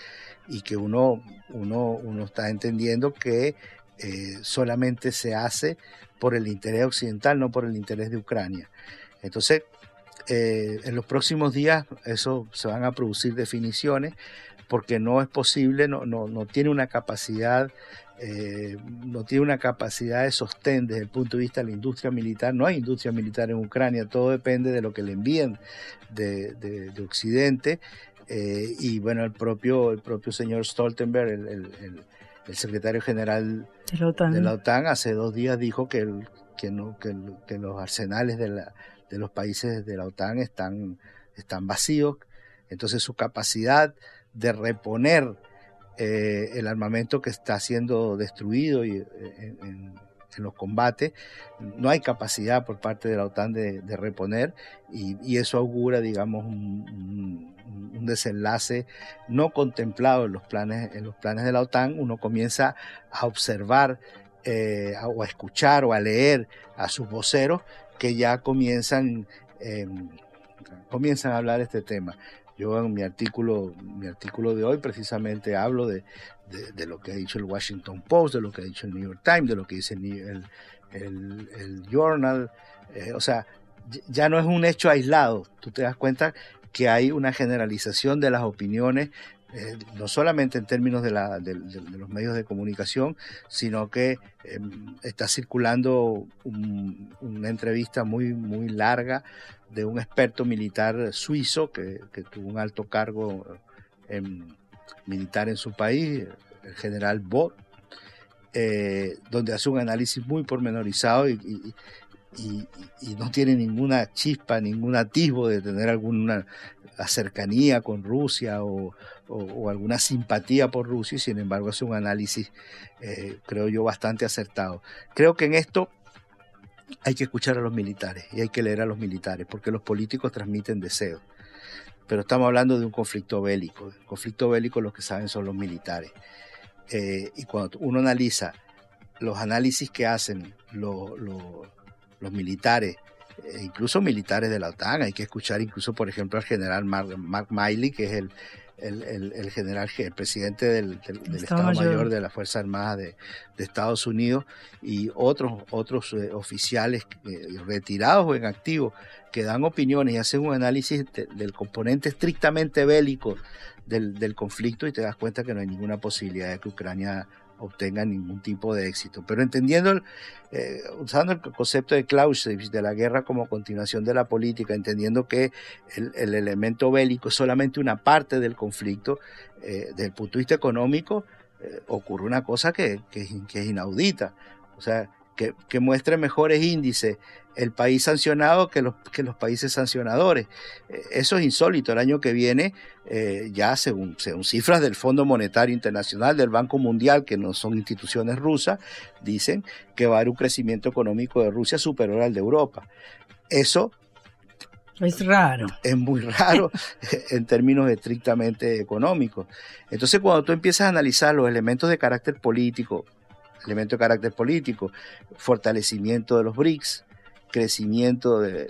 y que uno, uno, uno está entendiendo que eh, solamente se hace por el interés occidental, no por el interés de Ucrania. Entonces, eh, en los próximos días eso se van a producir definiciones porque no es posible, no, no, no tiene una capacidad eh, no tiene una capacidad de sostén desde el punto de vista de la industria militar. No hay industria militar en Ucrania, todo depende de lo que le envíen de, Occidente. Eh, y bueno, el propio, el propio señor Stoltenberg, el, secretario general de la, OTAN. hace dos días dijo que, que, no, que, los arsenales de, la, de los países de la OTAN están, están vacíos. Entonces su capacidad de reponer eh, el armamento que está siendo destruido eh, en, los combates. No hay capacidad por parte de la OTAN de, reponer y, eso augura, digamos, un, desenlace no contemplado en los, planes, en los planes de la OTAN. Uno comienza a observar eh, o a escuchar o a leer a sus voceros que ya comienzan, em, comienzan a hablar este tema. Yo en mi artículo, mi artículo de hoy precisamente hablo de, de, lo que ha dicho el Washington Post, de lo que ha dicho el New York Times, de lo que dice el, el, el, Journal. Eh, o sea, ya no es un hecho aislado. Tú te das cuenta que hay una generalización de las opiniones, eh, no solamente en términos de, la, de, los medios de comunicación, sino que em, está circulando una entrevista muy, muy larga de un experto militar suizo que, tuvo un alto cargo militar en su país, el general Bott, eh, donde hace un análisis muy pormenorizado y, no tiene ninguna chispa, ningún atisbo de tener alguna cercanía con Rusia o, alguna simpatía por Rusia, sin embargo hace un análisis, eh, creo yo, bastante acertado. Creo que en esto hay que escuchar a los militares y hay que leer a los militares, porque los políticos transmiten deseos. Pero estamos hablando de un conflicto bélico. El conflicto bélico los que saben son los militares. Eh, y cuando uno analiza los análisis que hacen los militares, eh, incluso militares de la OTAN, hay que escuchar incluso, por ejemplo, al general Mark Miley, que es el, el, general, el presidente del, Estado, Mayor. de la Fuerza Armada de, Estados Unidos y otros, otros eh, oficiales eh, retirados o en activo que dan opiniones y hacen un análisis del componente estrictamente bélico del, conflicto y te das cuenta que no hay ninguna posibilidad de que Ucrania obtenga ningún tipo de éxito. Pero entendiendo, eh, usando el concepto de Clausewitz, de la guerra como continuación de la política, entendiendo que el, el elemento bélico es solamente una parte del conflicto, eh, desde el punto de vista económico, eh, ocurre una cosa que, que, que, es inaudita. O sea, que, que, muestre mejores índices el país sancionado que los, que los países sancionadores. Eh, eso es insólito. El año que viene, eh, ya según, según cifras del Fondo Monetario Internacional, del Banco Mundial, que no son instituciones rusas, dicen que va a haber un crecimiento económico de Rusia superior al de Europa. Eso es raro. Es muy raro (laughs) en términos estrictamente económicos. Entonces, cuando tú empiezas a analizar los elementos de carácter político, elementos de carácter político, fortalecimiento de los BRICS, crecimiento de,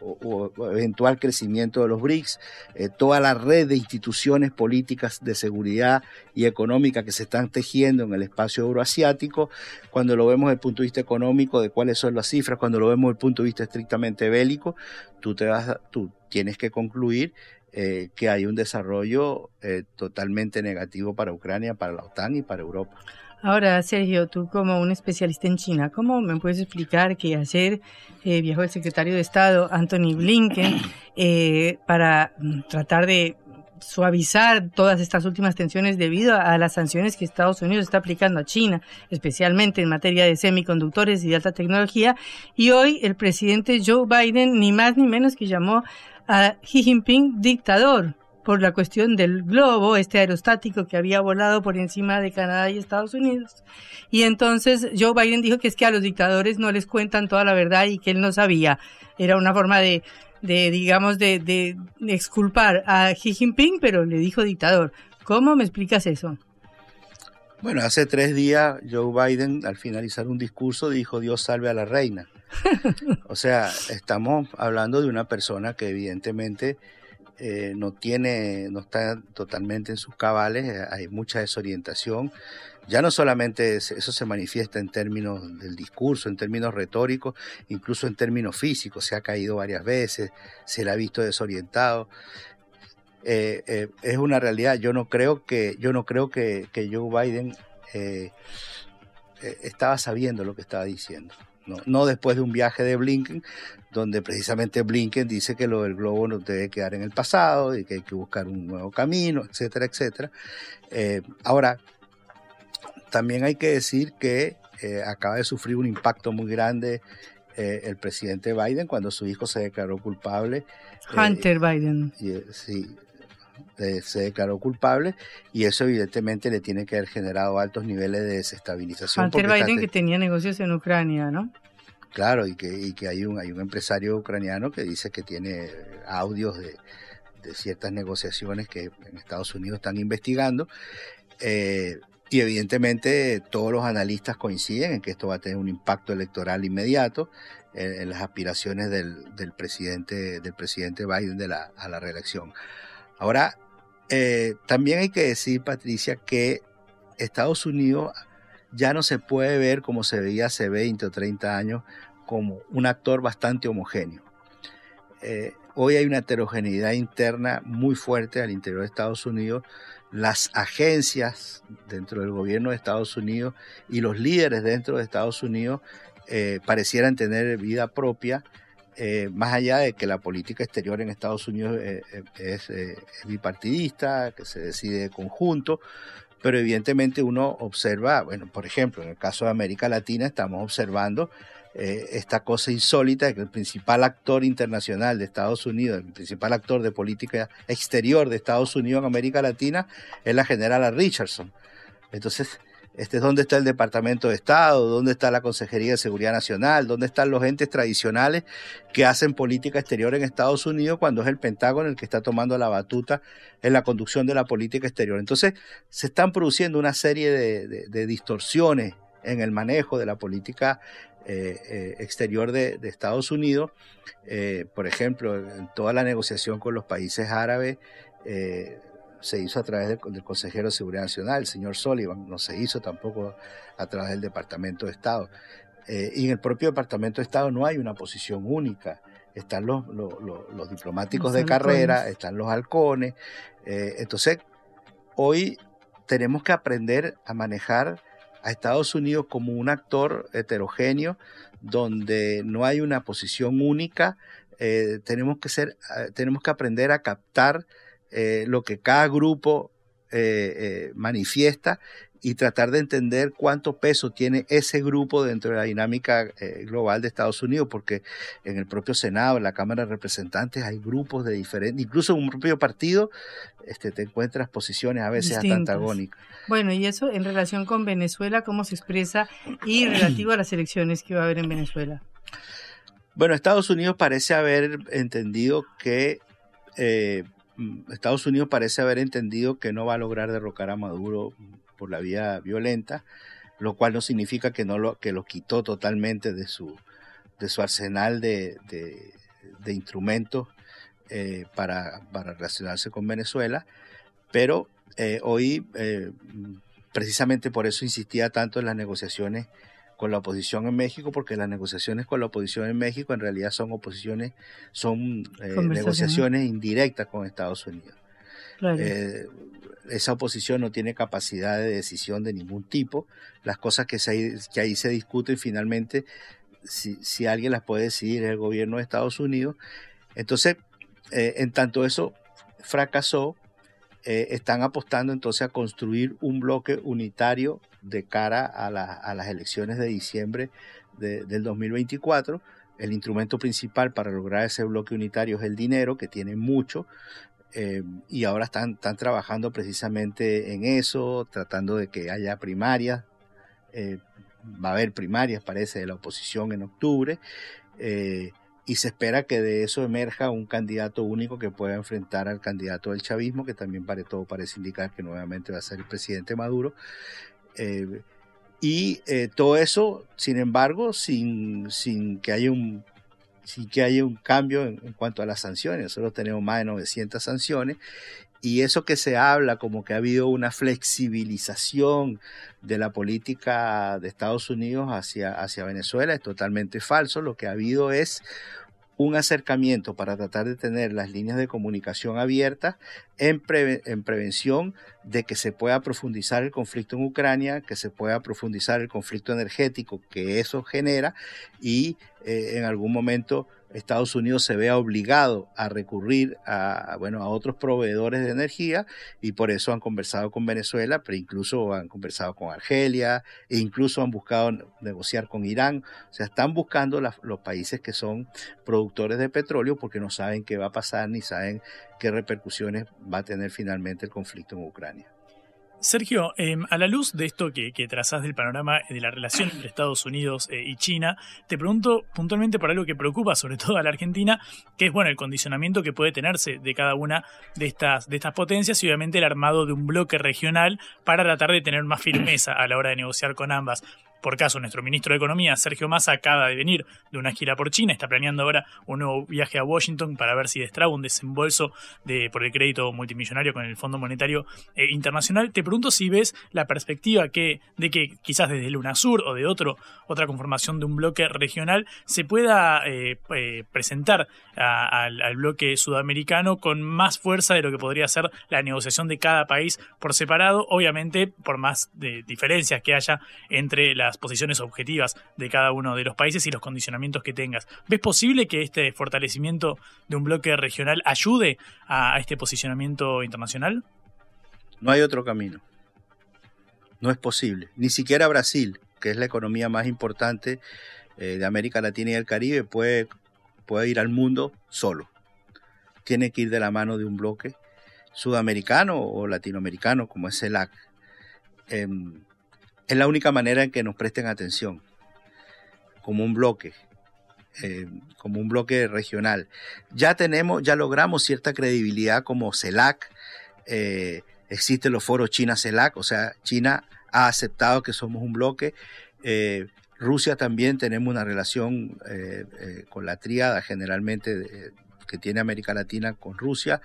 o, o, eventual crecimiento de los BRICS, eh, toda la red de instituciones políticas de seguridad y económica que se están tejiendo en el espacio euroasiático, cuando lo vemos desde el punto de vista económico, de cuáles son las cifras, cuando lo vemos desde el punto de vista estrictamente bélico, tú, te vas, tú tienes que concluir eh, que hay un desarrollo eh, totalmente negativo para Ucrania, para la OTAN y para Europa. Ahora, Sergio, tú como un especialista en China, ¿cómo me puedes explicar que ayer eh, viajó el secretario de Estado, Anthony Blinken, eh, para mm, tratar de suavizar todas estas últimas tensiones debido a las sanciones que Estados Unidos está aplicando a China, especialmente en materia de semiconductores y de alta tecnología. Y hoy el presidente Joe Biden, ni más ni menos que llamó a Xi Jinping dictador por la cuestión del globo, este aerostático que había volado por encima de Canadá y Estados Unidos. Y entonces Joe Biden dijo que es que a los dictadores no les cuentan toda la verdad y que él no sabía. Era una forma de, de digamos, de, de, de exculpar a Xi Jinping, pero le dijo dictador. ¿Cómo me explicas eso? Bueno, hace tres días Joe Biden, al finalizar un discurso, dijo Dios salve a la reina. (laughs) o sea, estamos hablando de una persona que evidentemente eh, no tiene, no está totalmente en sus cabales, eh, hay mucha desorientación. Ya no solamente eso se manifiesta en términos del discurso, en términos retóricos, incluso en términos físicos, se ha caído varias veces, se le ha visto desorientado. Eh, eh, es una realidad. Yo no creo que, yo no creo que, que Joe Biden estaba sabiendo lo que estaba diciendo. No, no, después de un viaje de Blinken, donde precisamente Blinken dice que lo del globo no debe quedar en el pasado y que hay que buscar un nuevo camino, etcétera, etcétera. Eh, ahora, también hay que decir que eh, acaba de sufrir un impacto muy grande eh, el presidente Biden cuando su hijo se declaró culpable. Hunter Biden. Y, sí, se declaró culpable y eso evidentemente le tiene que haber generado altos niveles de desestabilización. Hunter Biden que tenía negocios en Ucrania, ¿no? Claro, y que, y que hay, un, hay un empresario ucraniano que dice que tiene audios de, de ciertas negociaciones que en Estados Unidos están investigando. Eh, y evidentemente todos los analistas coinciden en que esto va a tener un impacto electoral inmediato en, en las aspiraciones del, del, presidente, del presidente Biden de la, a la reelección. Ahora, eh, también hay que decir, Patricia, que Estados Unidos ya no se puede ver como se veía hace 20 o 30 años como un actor bastante homogéneo. Eh, hoy hay una heterogeneidad interna muy fuerte al interior de Estados Unidos. Las agencias dentro del gobierno de Estados Unidos y los líderes dentro de Estados Unidos eh, parecieran tener vida propia eh, más allá de que la política exterior en Estados Unidos eh, es, eh, es, bipartidista, que se decide de conjunto, pero evidentemente uno observa, bueno, por ejemplo, en el caso de América Latina estamos observando esta cosa insólita de que el principal actor internacional de Estados Unidos, el principal actor de política exterior de Estados Unidos en América Latina es la generala Richardson. Entonces, este, ¿Dónde está el Departamento de Estado? ¿Dónde está la Consejería de Seguridad Nacional? ¿Dónde están los entes tradicionales que hacen política exterior en Estados Unidos cuando es el Pentágono el que está tomando la batuta en la conducción de la política exterior? Entonces, se están produciendo una serie de, distorsiones en el manejo de la política eh, eh, exterior de, Estados Unidos. Eh, por ejemplo, en toda la negociación con los países árabes, se hizo a través del, del, consejero de Seguridad Nacional, el señor Sullivan, no se hizo tampoco a través del Departamento de Estado. Eh, y en el propio Departamento de Estado no hay una posición única. Están los, los, los, los diplomáticos de carrera, están los halcones. Eh, entonces, hoy tenemos que aprender a manejar a Estados Unidos como un actor heterogéneo donde no hay una posición única. Eh, tenemos, que ser, tenemos que aprender a captar eh, lo que cada grupo manifiesta y tratar de entender cuánto peso tiene ese grupo dentro de la dinámica eh, global de Estados Unidos, porque en el propio Senado, en la Cámara de Representantes, hay grupos de diferentes, incluso en un propio partido, este, te encuentras posiciones a veces hasta antagónicas. Bueno, y eso en relación con Venezuela, ¿cómo se expresa? Y relativo a las elecciones que va a haber en Venezuela. Bueno, Estados Unidos parece haber entendido que eh, Estados Unidos parece haber entendido que no va a lograr derrocar a Maduro por la vía violenta, lo cual no significa que, no lo, que lo quitó totalmente de su, de su arsenal de, de, instrumentos eh, para, para, relacionarse con Venezuela, pero eh, hoy, eh, precisamente por eso insistía tanto en las negociaciones con la oposición en México, porque las negociaciones con la oposición en México en realidad son oposiciones, son negociaciones indirectas con Estados Unidos esa oposición no tiene capacidad de decisión de ningún tipo. Las cosas que, que ahí se discuten finalmente, si, alguien las puede decidir es el gobierno de Estados Unidos. Entonces, eh, en tanto eso fracasó, eh, están apostando entonces a construir un bloque unitario de cara a, las elecciones de diciembre del 2024. El instrumento principal para lograr ese bloque unitario es el dinero, que tiene mucho, eh, y ahora están, están trabajando precisamente en eso, tratando de que haya primarias. Eh, va a haber primarias, parece, de la oposición en octubre. Eh, y se espera que de eso emerja un candidato único que pueda enfrentar al candidato del chavismo, que también para todo parece indicar que nuevamente va a ser el presidente Maduro. Y todo eso, sin embargo, sin, sin que haya un sí que hay un cambio en, cuanto a las sanciones. Nosotros tenemos más de 900 sanciones y eso que se habla como que ha habido una flexibilización de la política de Estados Unidos hacia, hacia Venezuela es totalmente falso. Lo que ha habido es un acercamiento para tratar de tener las líneas de comunicación abiertas en, en, prevención de que se pueda profundizar el conflicto en Ucrania, que se pueda profundizar el conflicto energético que eso genera y eh, en algún momento Estados Unidos se vea obligado a recurrir a, bueno, a otros proveedores de energía y por eso han conversado con Venezuela, pero incluso han conversado con Argelia e incluso han buscado negociar con Irán. O sea, están buscando los países que son productores de petróleo porque no saben qué va a pasar ni saben qué repercusiones va a tener finalmente el conflicto en Ucrania. Sergio, em, a la luz de esto que, que, trazás del panorama de la relación entre Estados Unidos eh, y China, te pregunto puntualmente por algo que preocupa sobre todo a la Argentina, que es bueno el condicionamiento que puede tenerse de cada una de estas, de estas potencias y obviamente el armado de un bloque regional para tratar de tener más firmeza a la hora de negociar con ambas. Por caso, nuestro ministro de Economía, Sergio Massa, acaba de venir de una gira por China, está planeando ahora un nuevo viaje a Washington para ver si destraba un desembolso de, por el crédito multimillonario con el Fondo Monetario eh, Internacional. Te pregunto si ves la perspectiva de que quizás desde el UNASUR o de otra conformación de un bloque regional se pueda eh, eh, presentar al, bloque sudamericano con más fuerza de lo que podría ser la negociación de cada país por separado, obviamente por más diferencias que haya entre la las posiciones objetivas de cada uno de los países y los condicionamientos que tengas. ¿Ves posible que este fortalecimiento de un bloque regional ayude a, este posicionamiento internacional? No hay otro camino. No es posible. Ni siquiera Brasil, que es la economía más importante eh, de América Latina y el Caribe, puede, puede ir al mundo solo. Tiene que ir de la mano de un bloque sudamericano o latinoamericano como es CELAC. Em, es la única manera en que nos presten atención, como un bloque, eh, como un bloque regional. Ya tenemos, ya logramos cierta credibilidad como CELAC, eh, existen los foros China-CELAC, o sea, China ha aceptado que somos un bloque. Eh, Rusia también tenemos una relación con la tríada generalmente que tiene América Latina con Rusia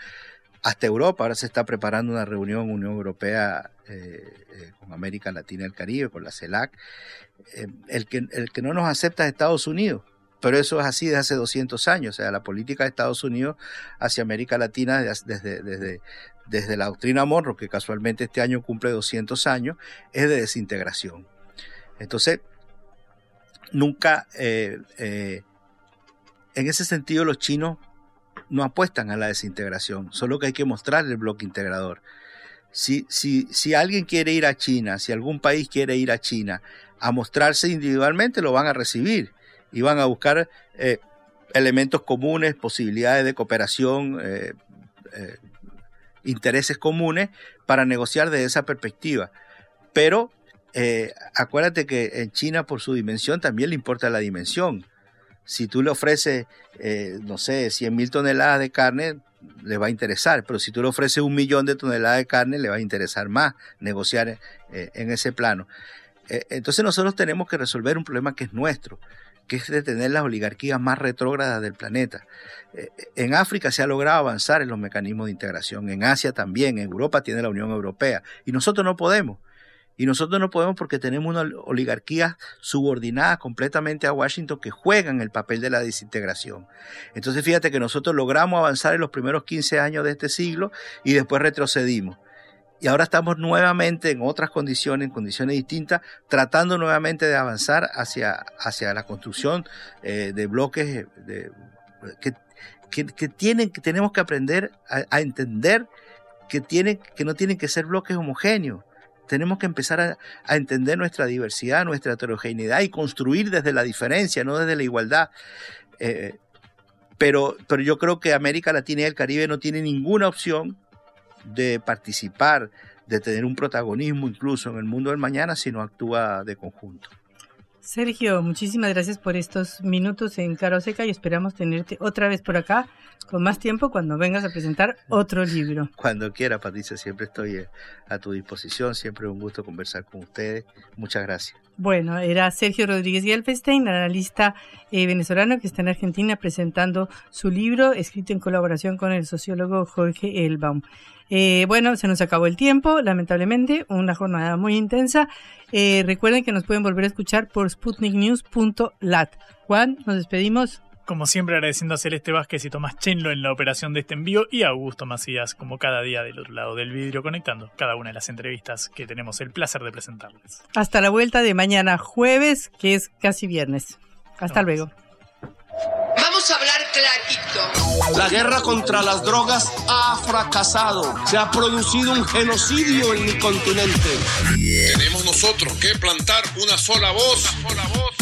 hasta Europa. Ahora se está preparando una reunión Unión Europea eh, eh, con América Latina y el Caribe, con la CELAC. Eh, el, que, el que no nos acepta es Estados Unidos. Pero eso es así desde hace 200 años. O sea, la política de Estados Unidos hacia América Latina desde, desde, desde la doctrina Monroe, que casualmente este año cumple 200 años, es de desintegración. Entonces, nunca, en ese sentido, los chinos no apuestan a la desintegración, solo que hay que mostrar el bloque integrador. Si, si, si alguien quiere ir a China, si algún país quiere ir a China a mostrarse individualmente, lo van a recibir y van a buscar eh, elementos comunes, posibilidades de cooperación, eh, eh, intereses comunes para negociar desde esa perspectiva. Pero acuérdate que en China, por su dimensión, también le importa la dimensión. Si tú le ofreces, no sé, 100 mil toneladas de carne, le va a interesar, pero si tú le ofreces un millón de toneladas de carne, le va a interesar más negociar en ese plano. entonces nosotros tenemos que resolver un problema que es nuestro que es de tener las oligarquías más retrógradas del planeta. Eh, en África se ha logrado avanzar en los mecanismos de integración, en Asia también, en Europa tiene la Unión Europea, y nosotros no podemos. Y nosotros no podemos porque tenemos una oligarquía subordinada completamente a Washington que juegan el papel de la desintegración. Entonces fíjate que nosotros logramos avanzar en los primeros 15 años de este siglo y después retrocedimos y ahora estamos nuevamente en otras condiciones, en condiciones distintas, tratando nuevamente de avanzar hacia, hacia la construcción eh, de bloques que, que, tienen, que tenemos que aprender a, entender que, tienen, que no tienen que ser bloques homogéneos. Tenemos que empezar a, entender nuestra diversidad, nuestra heterogeneidad y construir desde la diferencia, no desde la igualdad. Eh, pero, pero yo creo que América Latina y el Caribe no tienen ninguna opción de participar, de tener un protagonismo incluso en el mundo del mañana si no actúa de conjunto. Sergio, muchísimas gracias por estos minutos en Caro Seca y esperamos tenerte otra vez por acá con más tiempo cuando vengas a presentar otro libro. (laughs) Cuando quiera, Patricia, siempre estoy eh, a tu disposición, siempre un gusto conversar con ustedes. Muchas gracias. Bueno, era Sergio Rodríguez Gelfestein, analista eh, venezolano que está en Argentina presentando su libro, escrito en colaboración con el sociólogo Jorge Elbaum. Eh, bueno, se nos acabó el tiempo, lamentablemente, una jornada muy intensa. Eh, recuerden que nos pueden volver a escuchar por sputniknews.lat. Juan, nos despedimos. Como siempre, agradeciendo a Celeste Vázquez y Tomás Chenlo en la operación de este envío y a Augusto Macías, como cada día del otro lado del vidrio, conectando cada una de las entrevistas que tenemos el placer de presentarles. Hasta la vuelta de mañana jueves, que es casi viernes. Hasta luego. Vamos a hablar clarito. La guerra contra las drogas ha fracasado. Se ha producido un genocidio en mi continente. Tenemos nosotros que plantar una sola voz,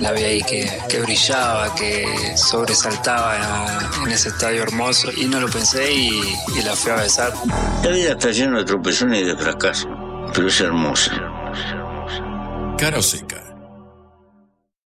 La vi ahí que, brillaba, que sobresaltaba en ese estadio hermoso y no lo pensé y, y la fui a besar. La vida está llena de tropezones y de fracasos, pero es hermosa. Cara seca